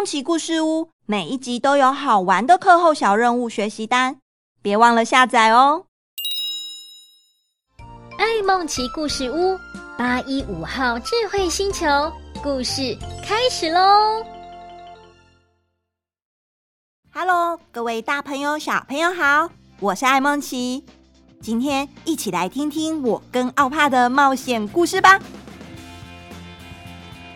梦奇故事屋每一集都有好玩的课后小任务学习单，别忘了下载哦。爱梦奇故事屋八一五号智慧星球故事开始喽！Hello，各位大朋友、小朋友好，我是爱梦奇，今天一起来听听我跟奥帕的冒险故事吧。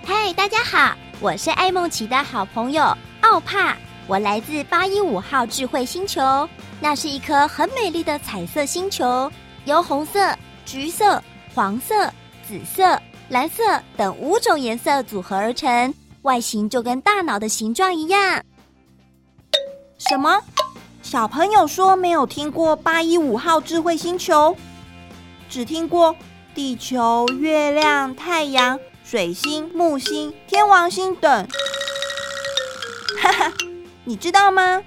嗨，大家好。我是艾梦琪的好朋友奥帕，我来自八一五号智慧星球，那是一颗很美丽的彩色星球，由红色、橘色、黄色、紫色、蓝色等五种颜色组合而成，外形就跟大脑的形状一样。什么？小朋友说没有听过八一五号智慧星球，只听过地球、月亮、太阳。水星、木星、天王星等，哈哈，你知道吗？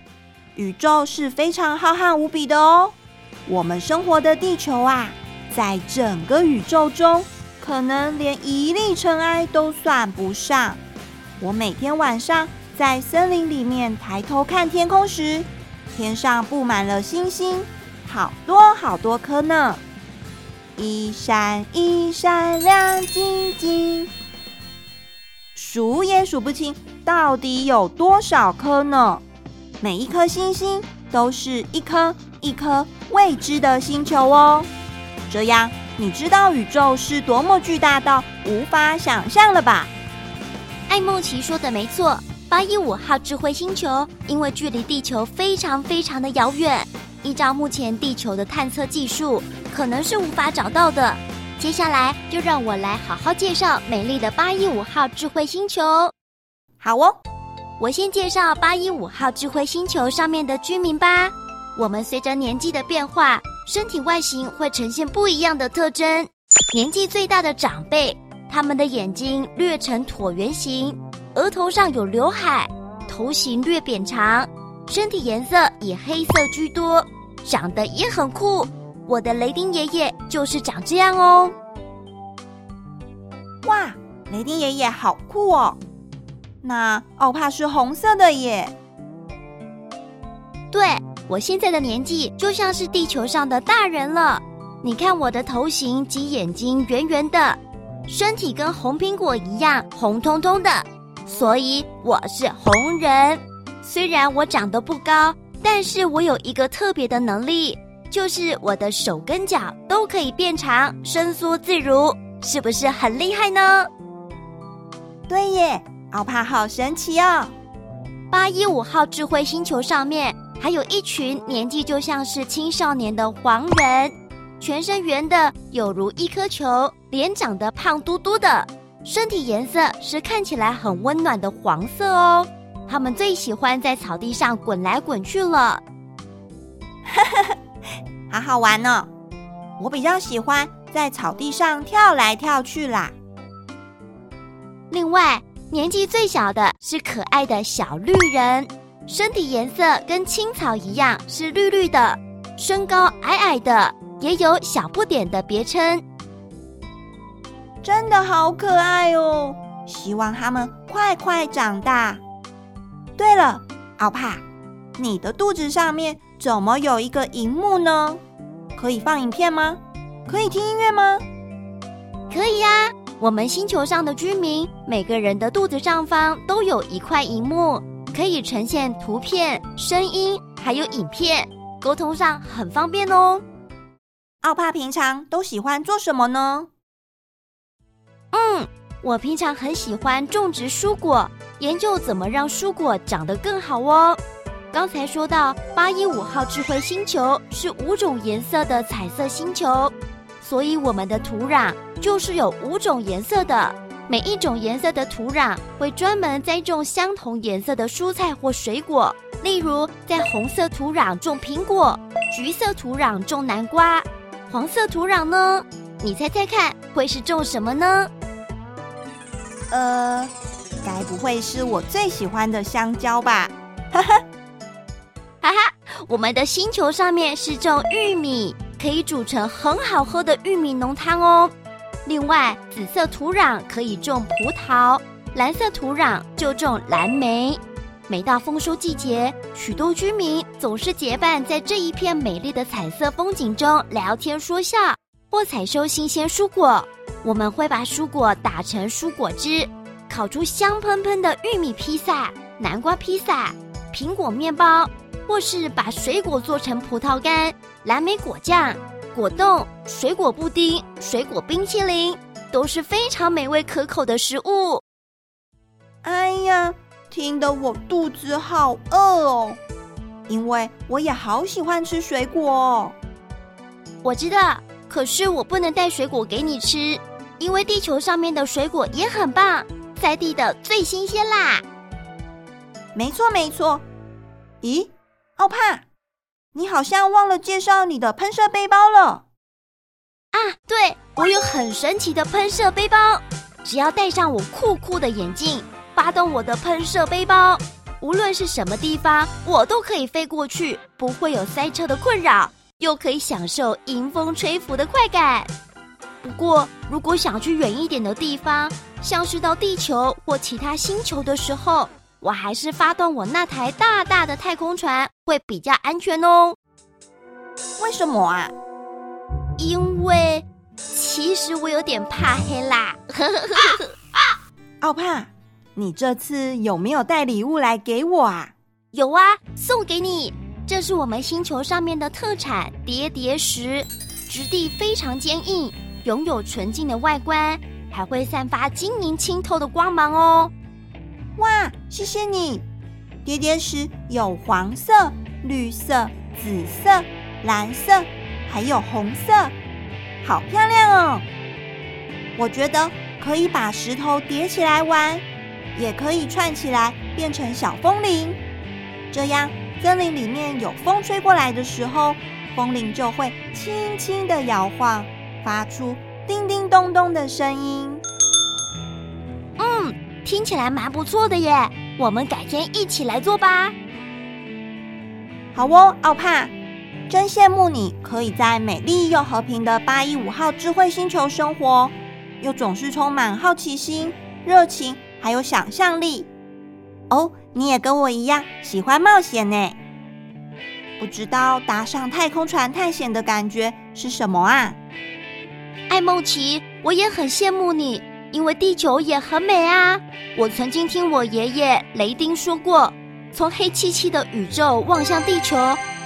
宇宙是非常浩瀚无比的哦。我们生活的地球啊，在整个宇宙中，可能连一粒尘埃都算不上。我每天晚上在森林里面抬头看天空时，天上布满了星星，好多好多颗呢。一闪一闪亮晶晶，数也数不清，到底有多少颗呢？每一颗星星都是一颗一颗未知的星球哦。这样，你知道宇宙是多么巨大到无法想象了吧？艾梦奇说的没错，八一五号智慧星球因为距离地球非常非常的遥远，依照目前地球的探测技术，可能是无法找到的。接下来就让我来好好介绍美丽的八一五号智慧星球。好哦，我先介绍八一五号智慧星球上面的居民吧。我们随着年纪的变化，身体外形会呈现不一样的特征。年纪最大的长辈，他们的眼睛略呈椭圆形，额头上有刘海，头型略扁长，身体颜色以黑色居多，长得也很酷。我的雷丁爷爷就是长这样哦！哇，雷丁爷爷好酷哦！那奥帕是红色的耶。对，我现在的年纪就像是地球上的大人了。你看我的头型及眼睛圆圆的，身体跟红苹果一样红彤彤的，所以我是红人。虽然我长得不高，但是我有一个特别的能力。就是我的手跟脚都可以变长，伸缩自如，是不是很厉害呢？对耶，奥帕好神奇哦！八一五号智慧星球上面还有一群年纪就像是青少年的黄人，全身圆的有如一颗球，脸长得胖嘟嘟的，身体颜色是看起来很温暖的黄色哦。他们最喜欢在草地上滚来滚去了。哈哈。好好玩哦！我比较喜欢在草地上跳来跳去啦。另外，年纪最小的是可爱的小绿人，身体颜色跟青草一样是绿绿的，身高矮矮的，也有小不点的别称。真的好可爱哦！希望他们快快长大。对了，奥帕，你的肚子上面，怎么有一个荧幕呢？可以放影片吗？可以听音乐吗？可以呀。我们星球上的居民，每个人的肚子上方都有一块荧幕，可以呈现图片、声音，还有影片，沟通上很方便哦。奥帕平常都喜欢做什么呢？嗯，我平常很喜欢种植蔬果，研究怎么让蔬果长得更好哦。刚才说到八一五号智慧星球是五种颜色的彩色星球，所以我们的土壤就是有五种颜色的。每一种颜色的土壤会专门栽种相同颜色的蔬菜或水果，例如在红色土壤种苹果，橘色土壤种南瓜，黄色土壤呢？你猜猜看会是种什么呢？呃，该不会是我最喜欢的香蕉吧？哈哈。哈哈，我们的星球上面是种玉米，可以煮成很好喝的玉米浓汤哦。另外，紫色土壤可以种葡萄，蓝色土壤就种蓝莓，每到丰收季节，许多居民总是结伴在这一片美丽的彩色风景中聊天说笑，或采收新鲜蔬果。我们会把蔬果打成蔬果汁，烤出香喷喷的玉米披萨、南瓜披萨、苹果面包，或是把水果做成葡萄干、蓝莓果酱、果冻、水果布丁、水果冰淇淋，都是非常美味可口的食物。哎呀！听得我肚子好饿哦，因为我也好喜欢吃水果哦。我知道，可是我不能带水果给你吃，因为地球上面的水果也很棒，在地的最新鲜啦。没错没错。咦，奥帕，你好像忘了介绍你的喷射背包了。啊，对，我有很神奇的喷射背包，只要戴上我酷酷的眼镜。发动我的喷射背包，无论是什么地方，我都可以飞过去，不会有塞车的困扰，又可以享受迎风吹拂的快感。不过，如果想去远一点的地方，像是到地球或其他星球的时候，我还是发动我那台大大的太空船会比较安全哦。为什么啊？因为其实我有点怕黑啦。奥帕。你这次有没有带礼物来给我啊？有啊，送给你。这是我们星球上面的特产叠叠石，质地非常坚硬，拥有纯净的外观，还会散发晶莹清透的光芒哦。哇，谢谢你！叠叠石有黄色、绿色、紫色、蓝色，还有红色，好漂亮哦！我觉得可以把石头叠起来玩。也可以串起来变成小风铃，这样森林里面有风吹过来的时候，风铃就会轻轻的摇晃，发出叮叮咚咚的声音。嗯，听起来蛮不错的耶，我们改天一起来做吧。好哦，奥帕，真羡慕你可以在美丽又和平的八一五号智慧星球生活，又总是充满好奇心、热情。还有想象力哦，你也跟我一样喜欢冒险呢。不知道搭上太空船探险的感觉是什么啊？艾梦琪，我也很羡慕你，因为地球也很美啊。我曾经听我爷爷雷丁说过，从黑漆漆的宇宙望向地球，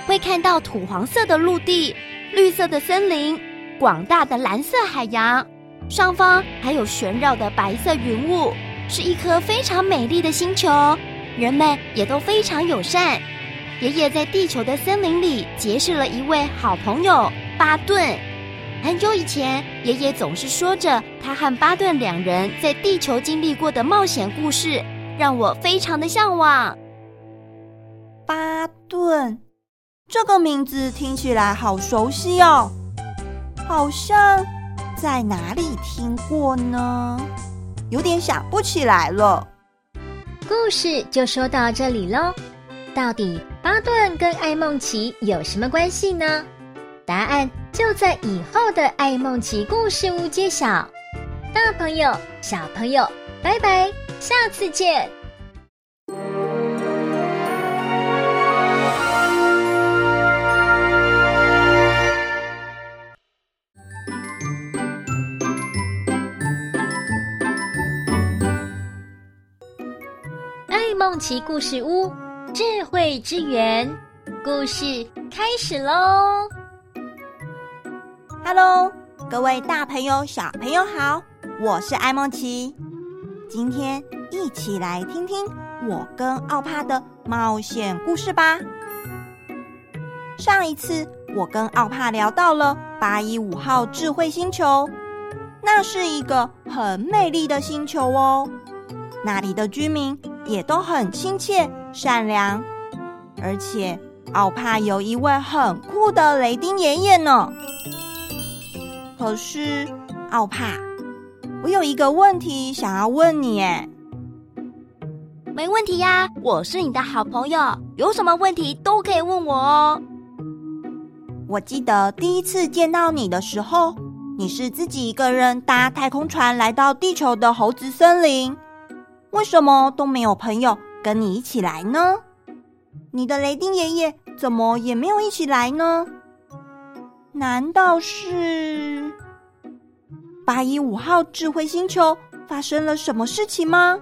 会看到土黄色的陆地、绿色的森林、广大的蓝色海洋，上方还有旋绕的白色云雾。是一颗非常美丽的星球，人们也都非常友善。爷爷在地球的森林里结识了一位好朋友巴顿。很久以前，爷爷总是说着他和巴顿两人在地球经历过的冒险故事，让我非常的向往。巴顿，这个名字听起来好熟悉哦，好像在哪里听过呢？有点想不起来了。故事就说到这里喽。到底巴顿跟艾梦琪有什么关系呢？答案就在以后的爱梦奇故事屋揭晓。大朋友、小朋友，拜拜，下次见。梦奇故事屋，智慧之源，故事开始喽！Hello，各位大朋友、小朋友好，我是艾梦琪。今天一起来听听我跟奥帕的冒险故事吧。上一次我跟奥帕聊到了八一五号智慧星球，那是一个很美丽的星球哦，那里的居民。也都很亲切善良，而且奥帕有一位很酷的雷丁爷爷呢。可是奥帕，我有一个问题想要问你，哎，没问题呀，我是你的好朋友，有什么问题都可以问我哦。我记得第一次见到你的时候，你是自己一个人搭太空船来到地球的猴子森林。为什么都没有朋友跟你一起来呢？你的雷丁爷爷怎么也没有一起来呢？难道是八一五号智慧星球发生了什么事情吗？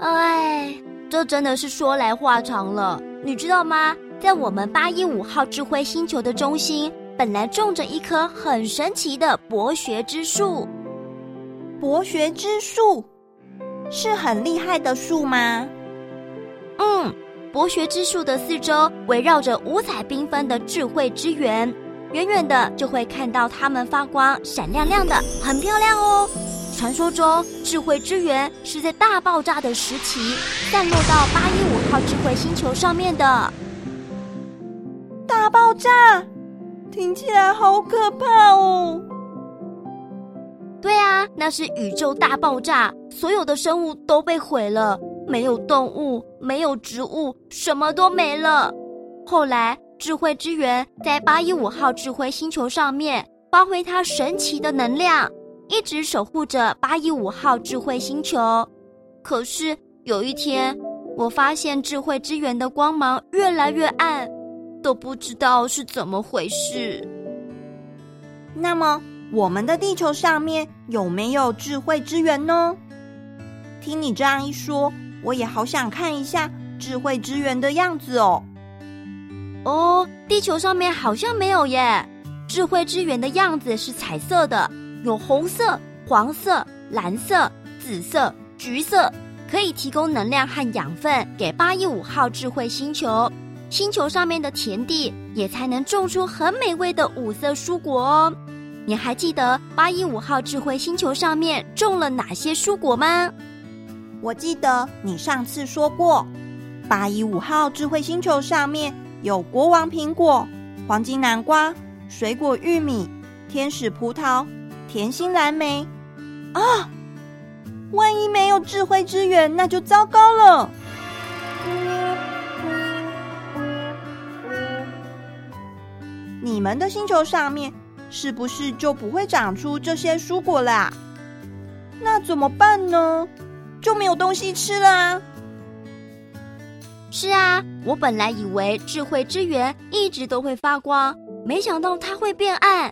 哎，这真的是说来话长了。你知道吗？在我们八一五号智慧星球的中心，本来种着一棵很神奇的博学之树。博学之树是很厉害的树吗？嗯，博学之树的四周围绕着五彩缤纷的智慧之源，远远的就会看到它们发光，闪亮亮的，很漂亮哦。传说中，智慧之源是在大爆炸的时期散落到八一五号智慧星球上面的。大爆炸，听起来好可怕哦！对啊，那是宇宙大爆炸，所有的生物都被毁了，没有动物，没有植物，什么都没了。后来，智慧之源在八一五号智慧星球上面发挥它神奇的能量。一直守护着八一五号智慧星球，可是有一天，我发现智慧之源的光芒越来越暗，都不知道是怎么回事。那么，我们的地球上面有没有智慧之源呢？听你这样一说，我也好想看一下智慧之源的样子哦。哦，地球上面好像没有耶。智慧之源的样子是彩色的。有红色、黄色、蓝色、紫色、橘色，可以提供能量和养分给八一五号智慧星球。星球上面的田地也才能种出很美味的五色蔬果哦。你还记得八一五号智慧星球上面种了哪些蔬果吗？我记得你上次说过，八一五号智慧星球上面有国王苹果、黄金南瓜、水果玉米、天使葡萄。甜心蓝莓啊！万一没有智慧之源，那就糟糕了。你们的星球上面是不是就不会长出这些蔬果啦？那怎么办呢？就没有东西吃了。是啊，我本来以为智慧之源一直都会发光，没想到它会变暗。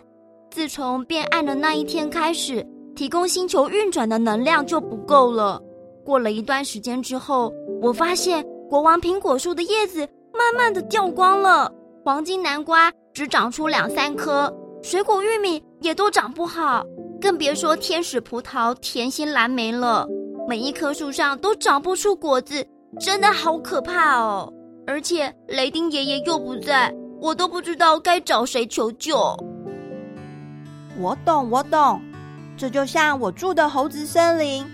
自从变暗的那一天开始，提供星球运转的能量就不够了。过了一段时间之后，我发现国王苹果树的叶子慢慢的掉光了，黄金南瓜只长出两三颗，水果玉米也都长不好，更别说天使葡萄、甜心蓝莓了。每一棵树上都长不出果子，真的好可怕哦！而且雷丁爷爷又不在，我都不知道该找谁求救。我懂，我懂，这就像我住的猴子森林。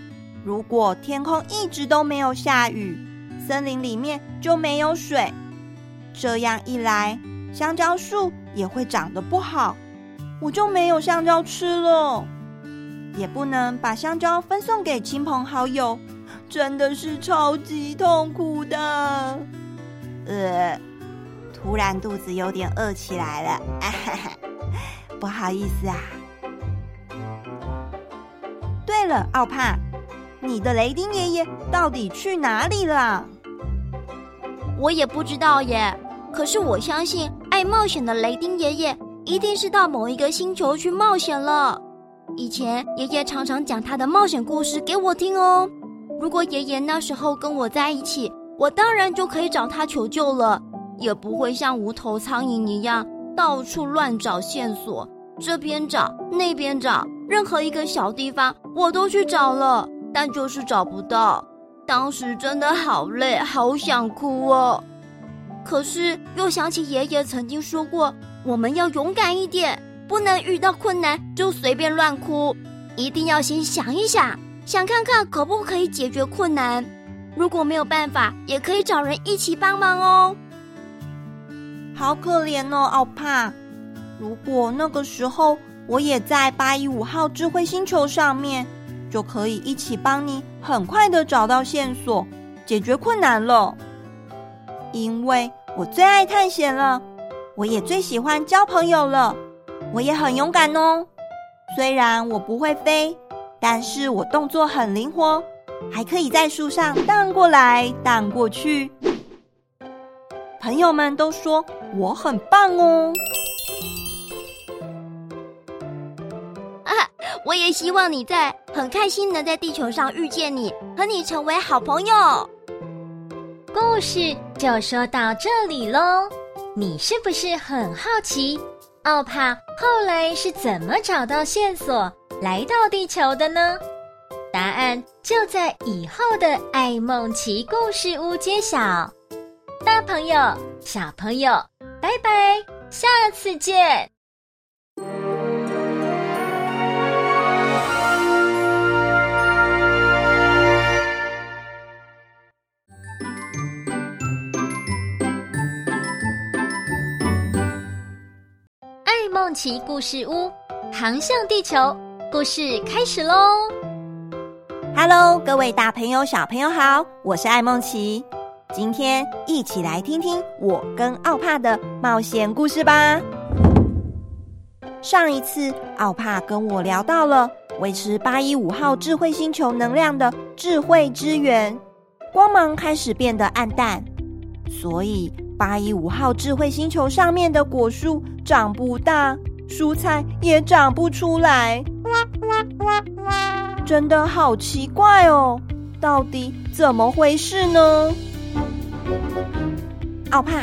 如果天空一直都没有下雨，森林里面就没有水，这样一来，香蕉树也会长得不好，我就没有香蕉吃了，也不能把香蕉分送给亲朋好友，真的是超级痛苦的。呃，突然肚子有点饿起来了，哎嘿嘿。不好意思啊。对了，奥帕，你的雷丁爷爷到底去哪里了？我也不知道耶。可是我相信，爱冒险的雷丁爷爷一定是到某一个星球去冒险了。以前爷爷常常讲他的冒险故事给我听哦。如果爷爷那时候跟我在一起，我当然就可以找他求救了，也不会像无头苍蝇一样。到处乱找线索，这边找那边找，任何一个小地方我都去找了，但就是找不到。当时真的好累，好想哭哦。可是又想起爷爷曾经说过，我们要勇敢一点，不能遇到困难就随便乱哭，一定要先想一想，想看看可不可以解决困难。如果没有办法，也可以找人一起帮忙哦。好可怜哦，奥帕！如果那个时候我也在八一五号智慧星球上面，就可以一起帮你很快的找到线索，解决困难了。因为我最爱探险了，我也最喜欢交朋友了，我也很勇敢哦。虽然我不会飞，但是我动作很灵活，还可以在树上荡过来荡过去。朋友们都说我很棒哦。啊，我也希望你在，很开心能在地球上遇见你，和你成为好朋友。故事就说到这里喽，你是不是很好奇？奥帕后来是怎么找到线索来到地球的呢？答案就在以后的爱梦奇故事屋揭晓。大朋友、小朋友，拜拜，下次见。梦奇故事屋，航向地球，故事开始喽！Hello，各位大朋友、小朋友好，我是艾梦奇，今天一起来听听我跟奥帕的冒险故事吧。上一次，奥帕跟我聊到了维持八一五号智慧星球能量的智慧之源，光芒开始变得暗淡，所以。八一五号智慧星球上面的果树长不大，蔬菜也长不出来，真的好奇怪哦！到底怎么回事呢？奥帕，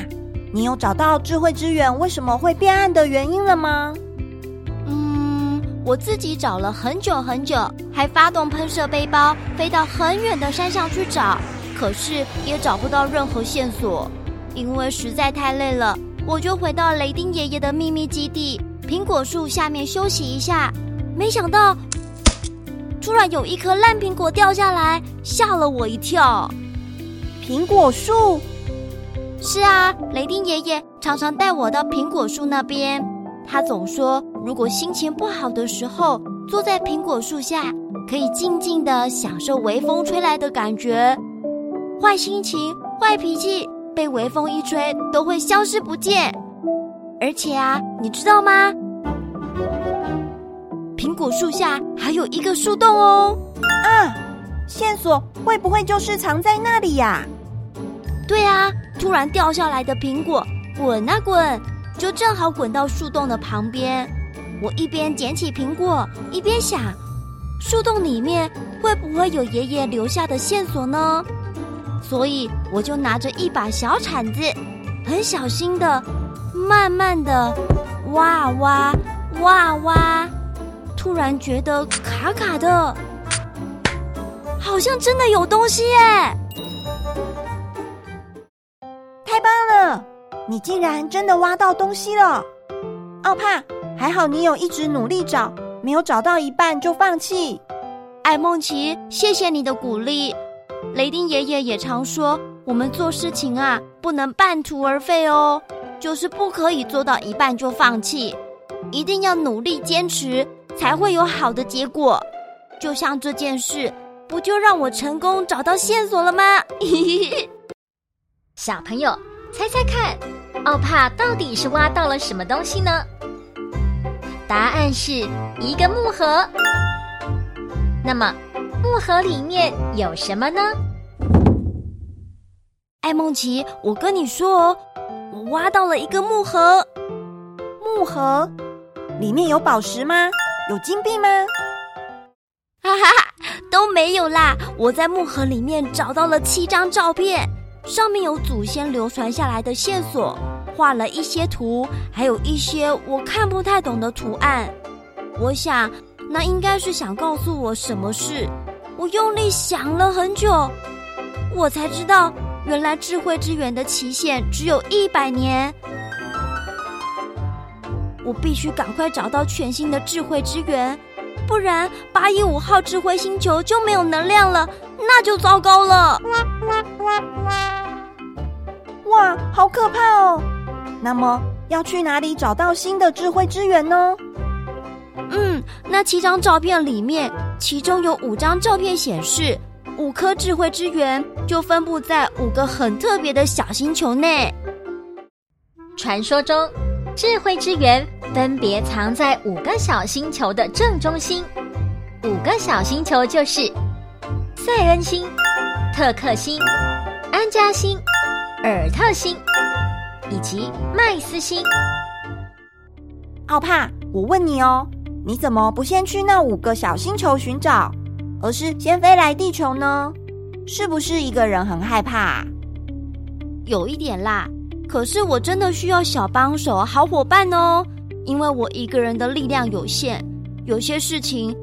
你有找到智慧之源为什么会变暗的原因了吗？嗯，我自己找了很久很久，还发动喷射背包飞到很远的山上去找，可是也找不到任何线索。因为实在太累了，我就回到雷丁爷爷的秘密基地——苹果树下面休息一下。没想到，突然有一颗烂苹果掉下来，吓了我一跳。苹果树？是啊，雷丁爷爷常常带我到苹果树那边。他总说，如果心情不好的时候，坐在苹果树下，可以静静的享受微风吹来的感觉。坏心情、坏脾气。被微风一吹，都会消失不见。而且啊，你知道吗？苹果树下还有一个树洞哦。啊，线索会不会就是藏在那里呀？对啊，突然掉下来的苹果，滚啊滚，就正好滚到树洞的旁边。我一边捡起苹果，一边想，树洞里面会不会有爷爷留下的线索呢？所以我就拿着一把小铲子，很小心的、慢慢的挖挖挖挖，突然觉得卡卡的，好像真的有东西耶！太棒了，你竟然真的挖到东西了！奥帕，还好你有一直努力找，没有找到一半就放弃。艾梦琪，谢谢你的鼓励。雷丁爷爷也常说，我们做事情啊，不能半途而废哦，就是不可以做到一半就放弃，一定要努力坚持，才会有好的结果。就像这件事，不就让我成功找到线索了吗？小朋友，猜猜看，奥帕到底是挖到了什么东西呢？答案是一个木盒。那么。木盒里面有什么呢？艾梦琪，我跟你说哦，我挖到了一个木盒。木盒里面有宝石吗？有金币吗？哈哈哈，都没有啦！我在木盒里面找到了七张照片，上面有祖先流传下来的线索，画了一些图，还有一些我看不太懂的图案。我想，那应该是想告诉我什么事。我用力想了很久，我才知道，原来智慧之源的期限只有一百年。我必须赶快找到全新的智慧之源，不然八一五号智慧星球就没有能量了，那就糟糕了。哇，好可怕哦！那么要去哪里找到新的智慧之源呢？嗯，那七张照片里面，其中有五张照片显示，五颗智慧之源就分布在五个很特别的小星球内。传说中，智慧之源分别藏在五个小星球的正中心。五个小星球就是塞恩星、特克星、安加星、尔特星以及麦斯星。奥帕，我问你哦，你怎么不先去那五个小星球寻找，而是先飞来地球呢？是不是一个人很害怕？有一点啦，可是我真的需要小帮手、好伙伴哦，因为我一个人的力量有限，有些事情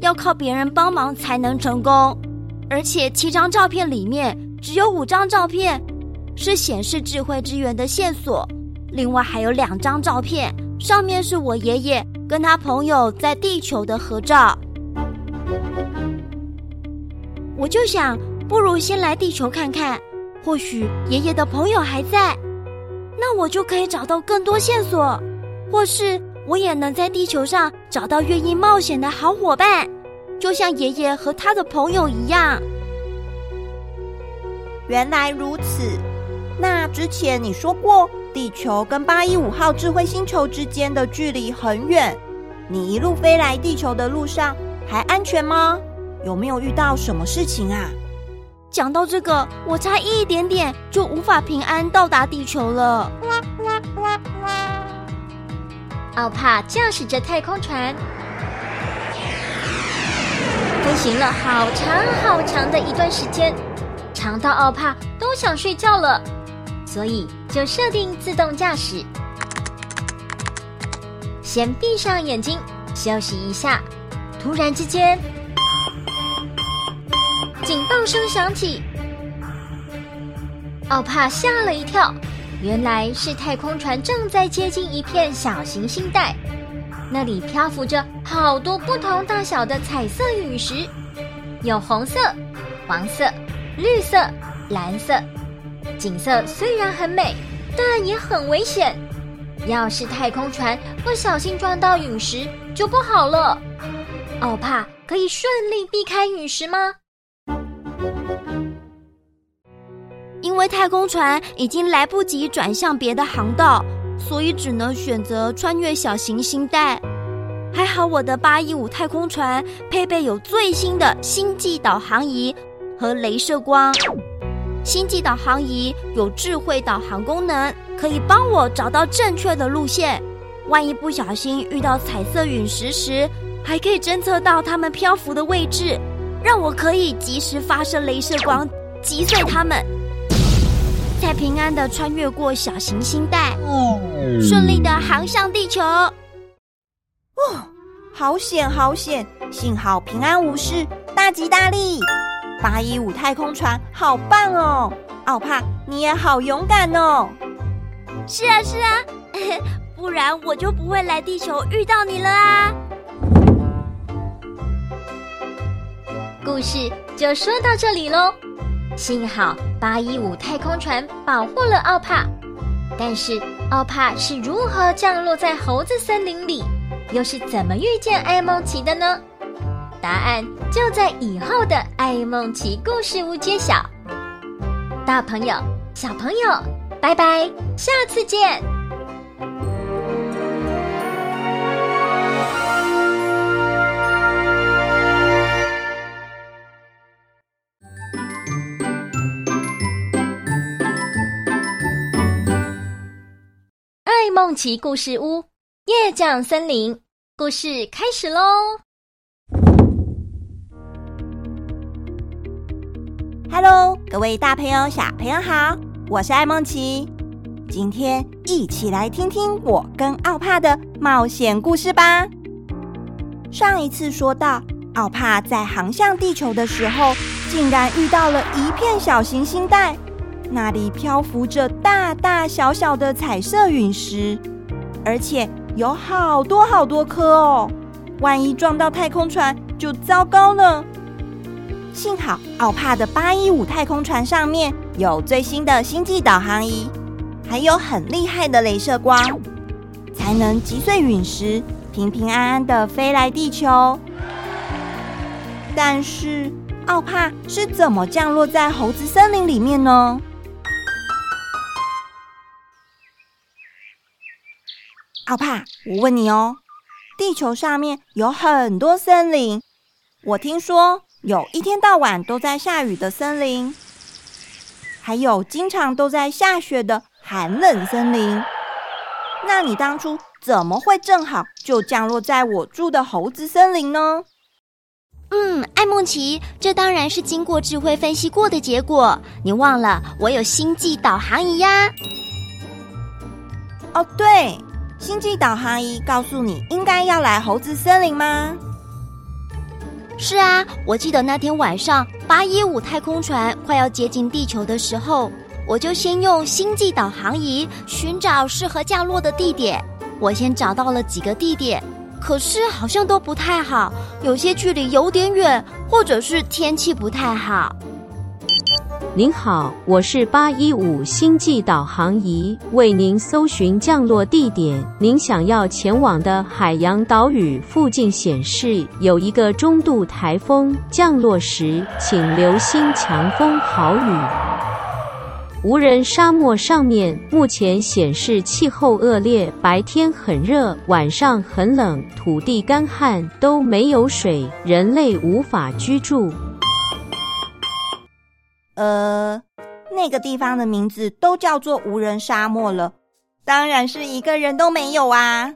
要靠别人帮忙才能成功。而且七张照片里面只有五张照片是显示智慧之源的线索，另外还有两张照片，上面是我爷爷跟他朋友在地球的合照。我就想，不如先来地球看看。或许爷爷的朋友还在，那我就可以找到更多线索，或是我也能在地球上找到愿意冒险的好伙伴，就像爷爷和他的朋友一样。原来如此，那之前你说过地球跟八一五号智慧星球之间的距离很远，你一路飞来地球的路上还安全吗？有没有遇到什么事情啊？讲到这个，我差一点点就无法平安到达地球了。奥帕驾驶着太空船，飞行了好长好长的一段时间，长到奥帕都想睡觉了，所以就设定自动驾驶。先闭上眼睛休息一下，突然之间。警报声响起，奥帕吓了一跳，原来是太空船正在接近一片小行星带，那里漂浮着好多不同大小的彩色陨石，有红色、黄色、绿色、蓝色，景色虽然很美，但也很危险。要是太空船不小心撞到陨石，就不好了。奥帕可以顺利避开陨石吗？因为太空船已经来不及转向别的航道，所以只能选择穿越小行星带。还好我的八一五太空船配备有最新的星际导航仪和镭射光。星际导航仪有智慧导航功能，可以帮我找到正确的路线。万一不小心遇到彩色陨石时，还可以侦测到它们漂浮的位置，让我可以及时发射镭射光击碎它们。才平安的穿越过小行星带，顺利的航向地球。哦，好险好险，幸好平安无事，大吉大利。八一五太空船好棒哦，奥帕你也好勇敢哦。是啊是啊，不然我就不会来地球遇到你了啊。故事就说到这里喽。幸好八一五太空船保护了奥帕，但是奥帕是如何降落在猴子森林里，又是怎么遇见艾梦奇的呢？答案就在以后的爱梦奇故事屋揭晓。大朋友、小朋友，拜拜，下次见。爱梦奇故事屋，夜降森林，故事开始喽！Hello，各位大朋友、小朋友好，我是艾梦琪，今天一起来听听我跟奥帕的冒险故事吧。上一次说到，奥帕在航向地球的时候，竟然遇到了一片小行星带。那里漂浮着大大小小的彩色陨石，而且有好多好多颗哦！万一撞到太空船就糟糕了。幸好奥帕的八一五太空船上面有最新的星际导航仪，还有很厉害的雷射光，才能击碎陨石，平平安安的飞来地球。但是奥帕是怎么降落在猴子森林里面呢？奥帕，我问你哦，地球上面有很多森林，我听说有一天到晚都在下雨的森林，还有经常都在下雪的寒冷森林。那你当初怎么会正好就降落在我住的猴子森林呢？嗯，艾梦琪，这当然是经过智慧分析过的结果。你忘了我有星际导航仪呀？哦，对。星际导航仪告诉你应该要来猴子森林吗？是啊，我记得那天晚上八一五太空船快要接近地球的时候，我就先用星际导航仪寻找适合降落的地点。我先找到了几个地点，可是好像都不太好，有些距离有点远，或者是天气不太好。您好，我是八一五星际导航仪，为您搜寻降落地点。您想要前往的海洋岛屿附近显示有一个中度台风，降落时请留心强风豪雨。无人沙漠上面目前显示气候恶劣，白天很热，晚上很冷，土地干旱，都没有水，人类无法居住。呃，那个地方的名字都叫做无人沙漠了，当然是一个人都没有啊！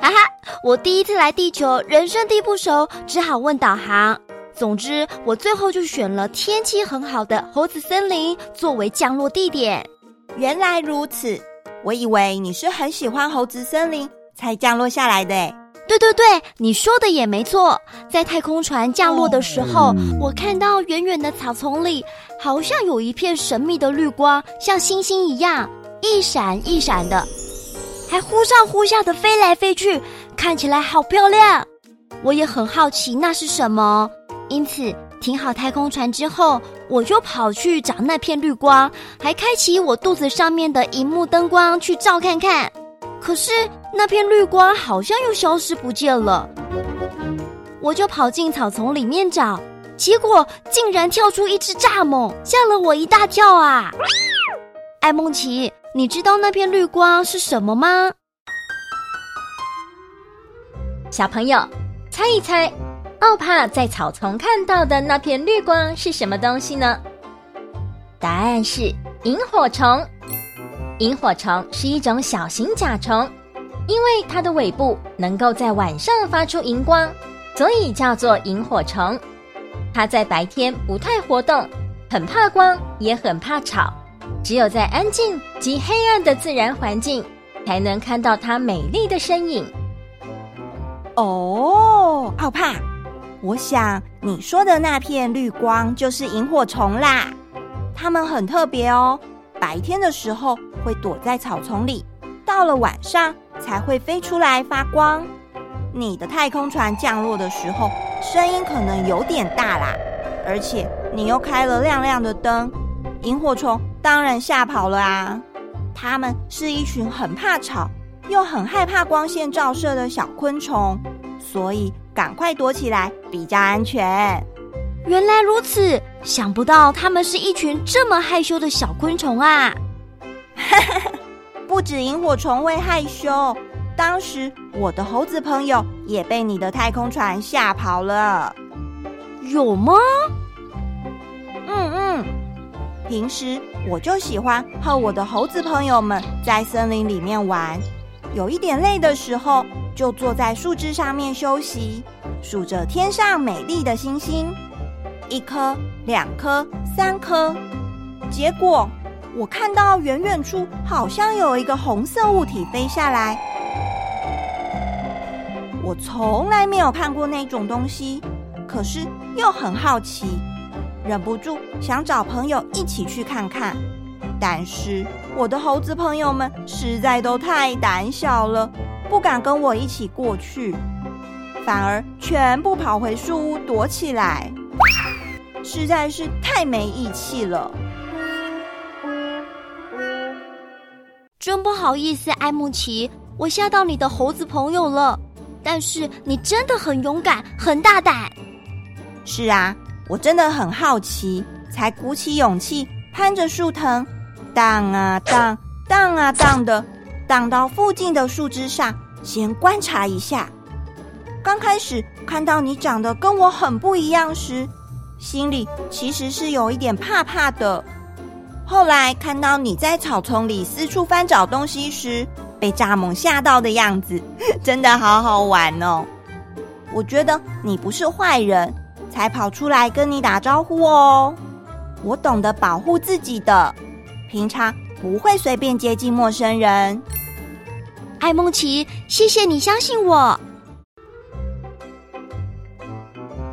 哈哈，我第一次来地球，人生地不熟，只好问导航。总之，我最后就选了天气很好的猴子森林作为降落地点。原来如此，我以为你是很喜欢猴子森林才降落下来的诶。对对对，你说的也没错。在太空船降落的时候，我看到远远的草丛里，好像有一片神秘的绿光，像星星一样一闪一闪的，还忽上忽下的飞来飞去，看起来好漂亮。我也很好奇那是什么，因此停好太空船之后，我就跑去找那片绿光，还开启我肚子上面的荧幕灯光去照看看。可是那片绿光好像又消失不见了，我就跑进草丛里面找，结果竟然跳出一只蚱蜢，吓了我一大跳啊！艾梦琪，你知道那片绿光是什么吗？小朋友，猜一猜，奥帕在草丛看到的那片绿光是什么东西呢？答案是萤火虫。萤火虫是一种小型甲虫，因为它的尾部能够在晚上发出荧光，所以叫做萤火虫。它在白天不太活动，很怕光，也很怕吵，只有在安静及黑暗的自然环境，才能看到它美丽的身影。哦，奥帕，我想你说的那片绿光就是萤火虫啦，它们很特别哦。白天的时候会躲在草丛里，到了晚上才会飞出来发光。你的太空船降落的时候，声音可能有点大啦，而且你又开了亮亮的灯，萤火虫当然吓跑了啊。它们是一群很怕吵又很害怕光线照射的小昆虫，所以赶快躲起来比较安全。原来如此，想不到他们是一群这么害羞的小昆虫啊！不止萤火虫会害羞，当时我的猴子朋友也被你的太空船吓跑了。有吗？嗯嗯，平时我就喜欢和我的猴子朋友们在森林里面玩，有一点累的时候，就坐在树枝上面休息，数着天上美丽的星星。一颗、两颗、三颗，结果我看到远远处好像有一个红色物体飞下来。我从来没有看过那种东西，可是又很好奇，忍不住想找朋友一起去看看。但是我的猴子朋友们实在都太胆小了，不敢跟我一起过去，反而全部跑回树屋躲起来。实在是太没义气了，真不好意思，爱孟奇，我吓到你的猴子朋友了。但是你真的很勇敢，很大胆。是啊，我真的很好奇，才鼓起勇气攀着树藤，荡啊荡，荡啊荡的，荡到附近的树枝上，先观察一下。刚开始看到你长得跟我很不一样时，心里其实是有一点怕怕的。后来看到你在草丛里四处翻找东西时，被蚱蜢吓到的样子，真的好好玩哦。我觉得你不是坏人，才跑出来跟你打招呼哦。我懂得保护自己的，平常不会随便接近陌生人。艾梦琪，谢谢你相信我。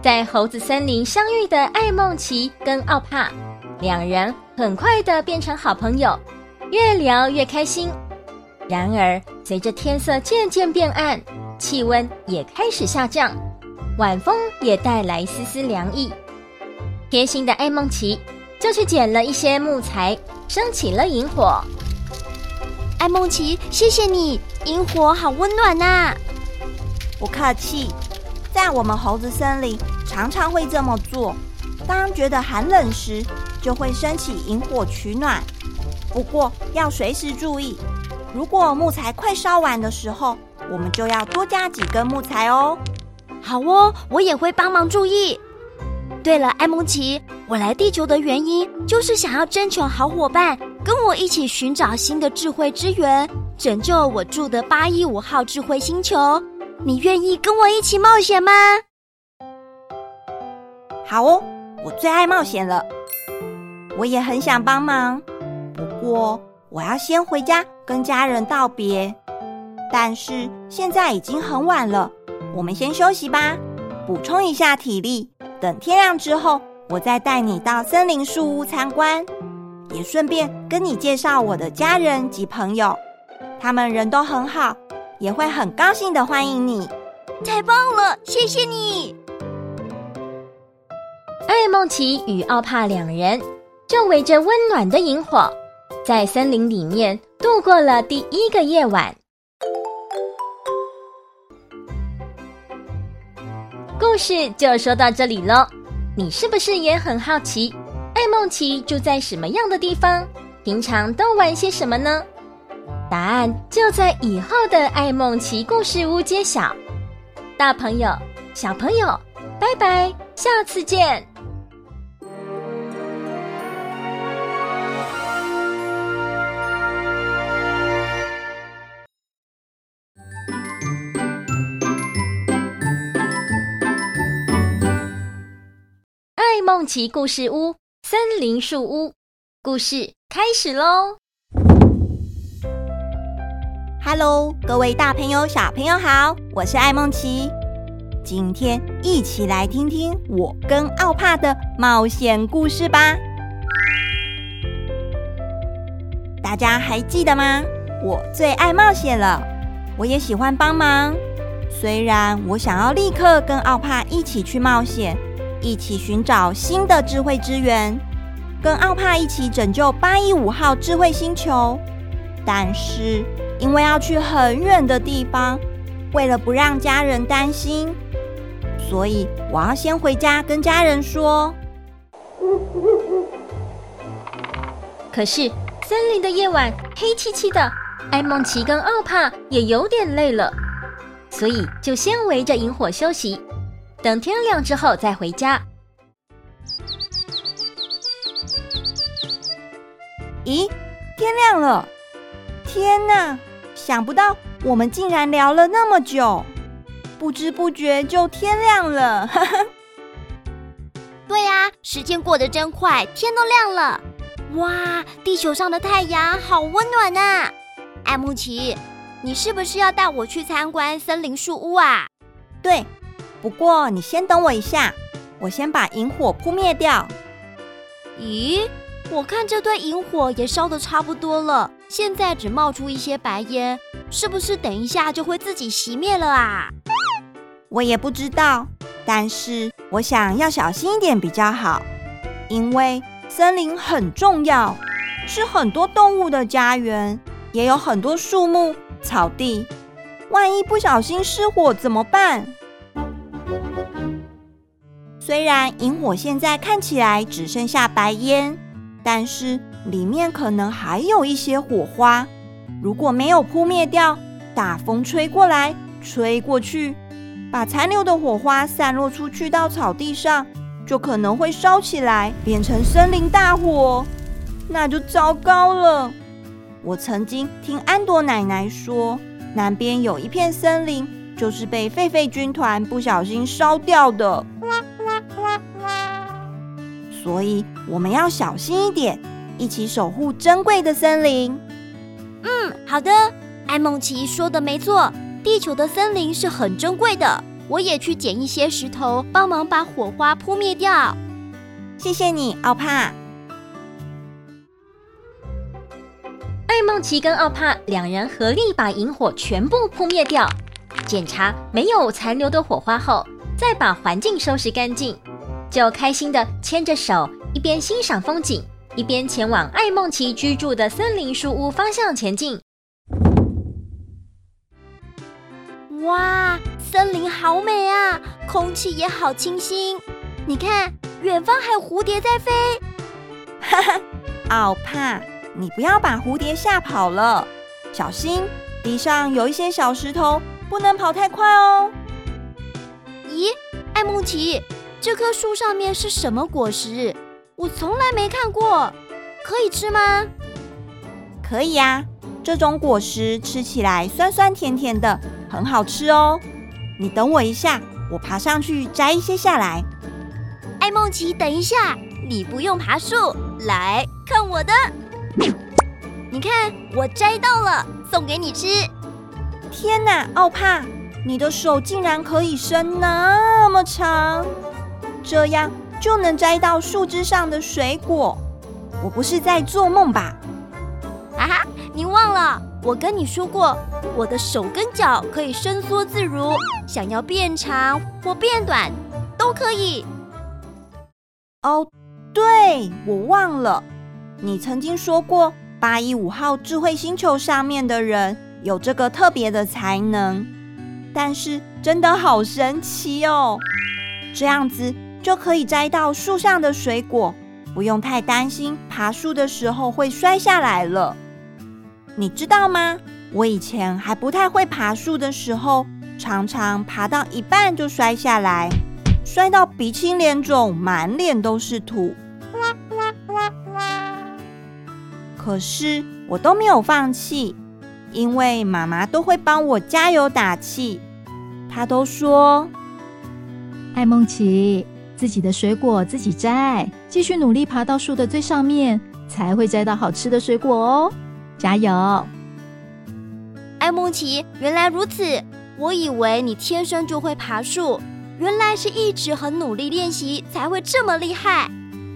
在猴子森林相遇的艾梦奇跟奥帕，两人很快的变成好朋友，越聊越开心。然而，随着天色渐渐变暗，气温也开始下降，晚风也带来丝丝凉意。贴心的艾梦奇就去捡了一些木材，生起了萤火。艾梦奇，谢谢你，萤火好温暖呐、啊！不客气。在我们猴子森林，常常会这么做。当觉得寒冷时，就会升起营火取暖。不过要随时注意，如果木材快烧完的时候，我们就要多加几根木材哦。好哦，我也会帮忙注意。对了，艾蒙奇，我来地球的原因就是想要征求好伙伴，跟我一起寻找新的智慧之源，拯救我住的八一五号智慧星球。你愿意跟我一起冒险吗？好哦，我最爱冒险了。我也很想帮忙，不过我要先回家跟家人道别。但是现在已经很晚了，我们先休息吧，补充一下体力。等天亮之后，我再带你到森林树屋参观，也顺便跟你介绍我的家人及朋友，他们人都很好。也会很高兴的欢迎你，太棒了，谢谢你。艾梦琪与奥帕两人就围着温暖的萤火，在森林里面度过了第一个夜晚。故事就说到这里喽，你是不是也很好奇，艾梦琪住在什么样的地方？平常都玩些什么呢？答案就在以后的爱梦奇故事屋揭晓。大朋友、小朋友，拜拜，下次见。爱孟奇故事屋，森林树屋，故事开始喽！Hello，各位大朋友、小朋友好，我是艾梦琪。今天一起来听听我跟奥帕的冒险故事吧。大家还记得吗？我最爱冒险了，我也喜欢帮忙。虽然我想要立刻跟奥帕一起去冒险，一起寻找新的智慧之源，跟奥帕一起拯救八一五号智慧星球，但是。因为要去很远的地方，为了不让家人担心，所以我要先回家跟家人说。可是森林的夜晚黑漆漆的，艾梦奇跟奥帕也有点累了，所以就先围着萤火休息，等天亮之后再回家。咦，天亮了！天哪！想不到我们竟然聊了那么久，不知不觉就天亮了。对呀，时间过得真快，天都亮了。哇，地球上的太阳好温暖呐！艾慕奇，你是不是要带我去参观森林树屋啊？对，不过你先等我一下，我先把萤火扑灭掉。咦？我看这堆萤火也烧得差不多了，现在只冒出一些白烟，是不是等一下就会自己熄灭了啊？我也不知道，但是我想要小心一点比较好，因为森林很重要，是很多动物的家园，也有很多树木、草地，万一不小心失火怎么办？虽然萤火现在看起来只剩下白烟。但是里面可能还有一些火花，如果没有扑灭掉，大风吹过来，吹过去，把残留的火花散落出去到草地上，就可能会烧起来，变成森林大火，那就糟糕了。我曾经听安朵奶奶说，南边有一片森林，就是被狒狒军团不小心烧掉的。所以我们要小心一点，一起守护珍贵的森林。嗯，好的。艾梦琪说的没错，地球的森林是很珍贵的。我也去捡一些石头，帮忙把火花扑灭掉。谢谢你，奥帕。艾梦琪跟奥帕两人合力把萤火全部扑灭掉，检查没有残留的火花后，再把环境收拾干净，就开心的牵着手，一边欣赏风景，一边前往艾梦琪居住的森林树屋方向前进。哇，森林好美啊，空气也好清新。你看，远方还有蝴蝶在飞。哈哈，奥帕，你不要把蝴蝶吓跑了，小心，地上有一些小石头，不能跑太快哦。咦，艾梦琪，这棵树上面是什么果实？我从来没看过，可以吃吗？可以呀，这种果实吃起来酸酸甜甜的。很好吃哦，你等我一下，我爬上去摘一些下来。艾梦琪，等一下，你不用爬树，来看我的。你看，我摘到了，送给你吃。天哪，奥帕，你的手竟然可以伸那么长，这样就能摘到树枝上的水果。我不是在做梦吧？啊哈，你忘了。我跟你说过，我的手跟脚可以伸缩自如，想要变长或变短都可以。哦，对，我忘了，你曾经说过，八一五号智慧星球上面的人有这个特别的才能，但是真的好神奇哦！这样子就可以摘到树上的水果，不用太担心爬树的时候会摔下来了。你知道吗？我以前还不太会爬树的时候，常常爬到一半就摔下来，摔到鼻青脸肿，满脸都是土。可是我都没有放弃，因为妈妈都会帮我加油打气。她都说：“艾梦琪，自己的水果自己摘，继续努力爬到树的最上面，才会摘到好吃的水果哦。”加油，艾梦奇！原来如此，我以为你天生就会爬树，原来是一直很努力练习才会这么厉害。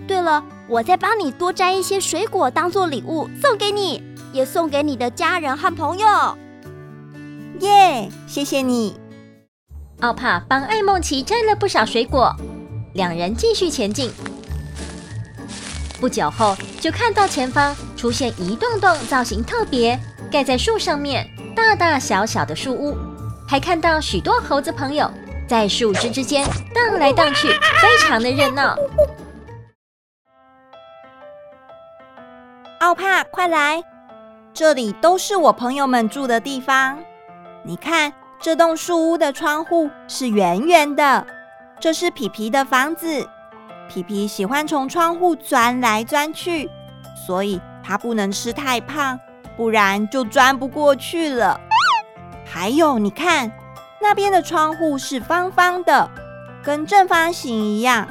对了，我再帮你多摘一些水果当做礼物送给你，也送给你的家人和朋友。耶，谢谢你。奥帕帮艾梦琪摘了不少水果，两人继续前进。不久后，就看到前方出现一栋栋造型特别、盖在树上面、大大小小的树屋，还看到许多猴子朋友在树枝之间荡来荡去，非常的热闹。奥帕，快来！这里都是我朋友们住的地方。你看，这栋树屋的窗户是圆圆的，这是皮皮的房子。皮皮喜欢从窗户钻来钻去，所以它不能吃太胖，不然就钻不过去了。还有，你看那边的窗户是方方的，跟正方形一样，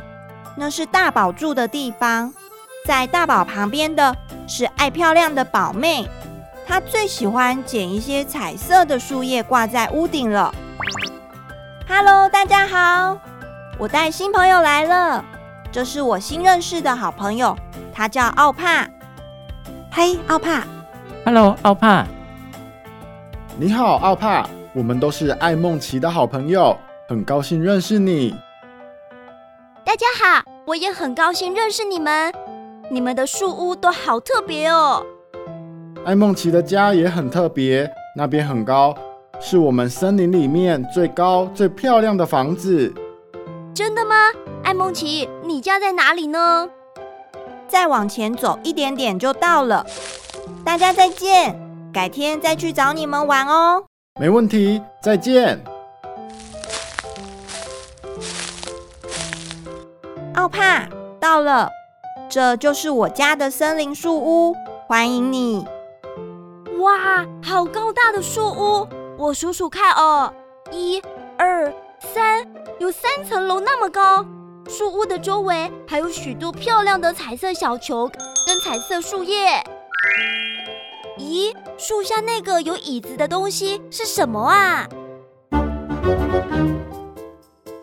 那是大宝住的地方。在大宝旁边的是爱漂亮的宝妹，她最喜欢捡一些彩色的树叶挂在屋顶了。Hello，大家好，我带新朋友来了。这是我新认识的好朋友，他叫奥帕。嘿，奥帕。Hello，奥帕。你好，奥帕。我们都是爱梦琪的好朋友，很高兴认识你。大家好，我也很高兴认识你们。你们的树屋都好特别哦。爱梦琪的家也很特别，那边很高，是我们森林里面最高、最漂亮的房子。真的吗？艾梦琪，你家在哪里呢？再往前走一点点就到了。大家再见。改天再去找你们玩哦。没问题，再见。奥帕，到了，这就是我家的森林树屋，欢迎你。哇，好高大的树屋！我数数看哦，一、二、三，有三层楼那么高。树屋的周围还有许多漂亮的彩色小球跟彩色树叶。咦，树下那个有椅子的东西是什么啊？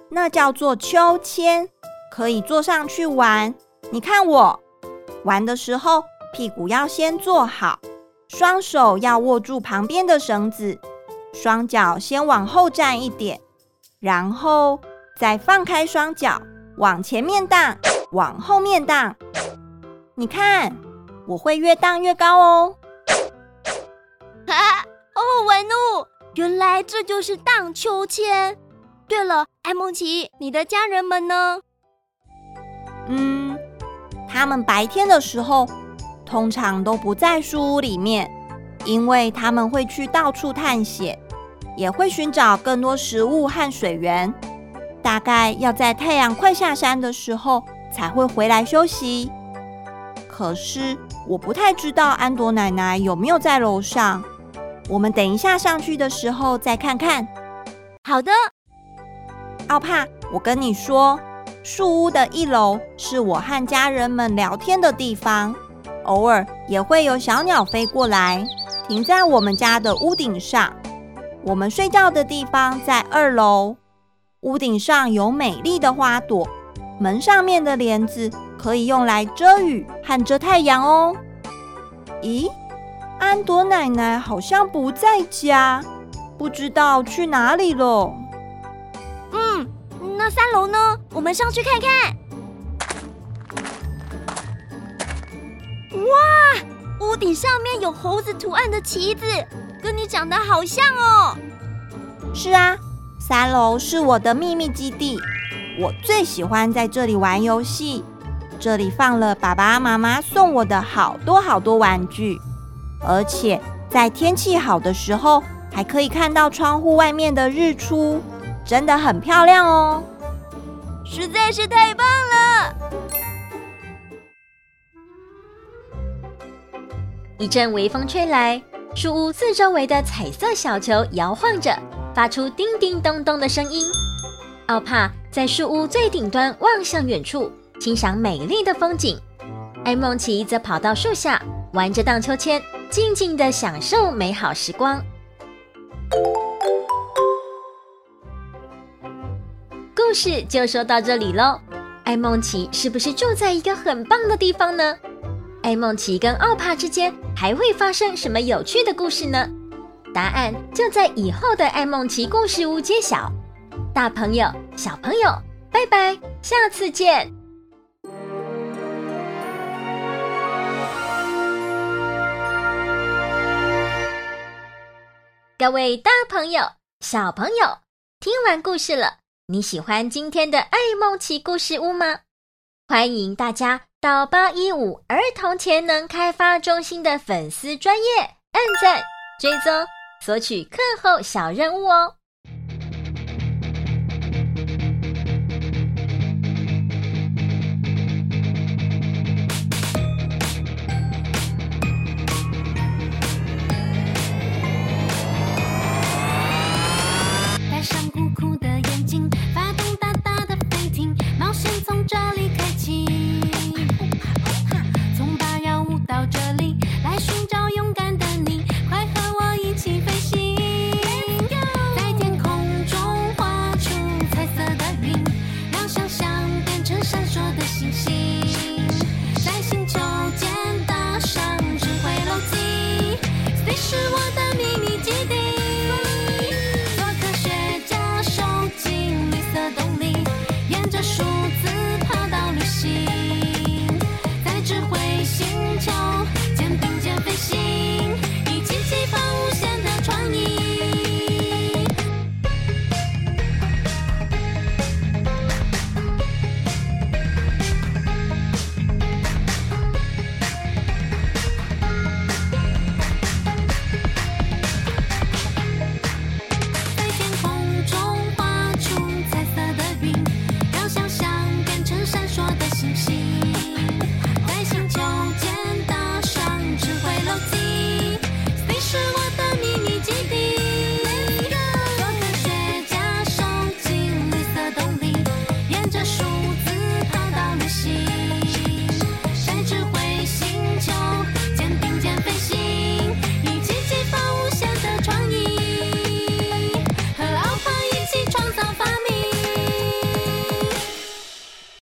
那叫做秋千，可以坐上去玩。你看我玩的时候，屁股要先坐好。双手要握住旁边的绳子，双脚先往后站一点，然后再放开双脚，往前面荡，往后面荡。你看，我会越荡越高哦！哈哈，哦，文怒，原来这就是荡秋千。对了，艾梦琪，你的家人们呢？嗯，他们白天的时候。通常都不在书屋里面，因为他们会去到处探险，也会寻找更多食物和水源。大概要在太阳快下山的时候才会回来休息。可是我不太知道安朵奶奶有没有在楼上。我们等一下上去的时候再看看。好的，奥帕，我跟你说，树屋的一楼是我和家人们聊天的地方。偶尔也会有小鸟飞过来，停在我们家的屋顶上。我们睡觉的地方在二楼，屋顶上有美丽的花朵，门上面的帘子可以用来遮雨和遮太阳哦。咦，安朵奶奶好像不在家，不知道去哪里了。嗯，那三楼呢？我们上去看看。哇，屋顶上面有猴子图案的旗子，跟你长得好像哦。是啊，三楼是我的秘密基地，我最喜欢在这里玩游戏。这里放了爸爸妈妈送我的好多好多玩具，而且在天气好的时候，还可以看到窗户外面的日出，真的很漂亮哦。实在是太棒了。一阵微风吹来，树屋四周围的彩色小球摇晃着，发出叮叮咚咚的声音。奥帕在树屋最顶端望向远处，欣赏美丽的风景。艾梦奇则跑到树下，玩着荡秋千，静静地享受美好时光。故事就说到这里喽。艾梦奇是不是住在一个很棒的地方呢？艾梦奇跟奥帕之间还会发生什么有趣的故事呢？答案就在以后的艾梦奇故事屋揭晓。大朋友、小朋友，拜拜，下次见！各位大朋友、小朋友，听完故事了，你喜欢今天的爱梦奇故事屋吗？欢迎大家到八一五儿童潜能开发中心的粉丝专业按赞、追踪、索取课后小任务哦。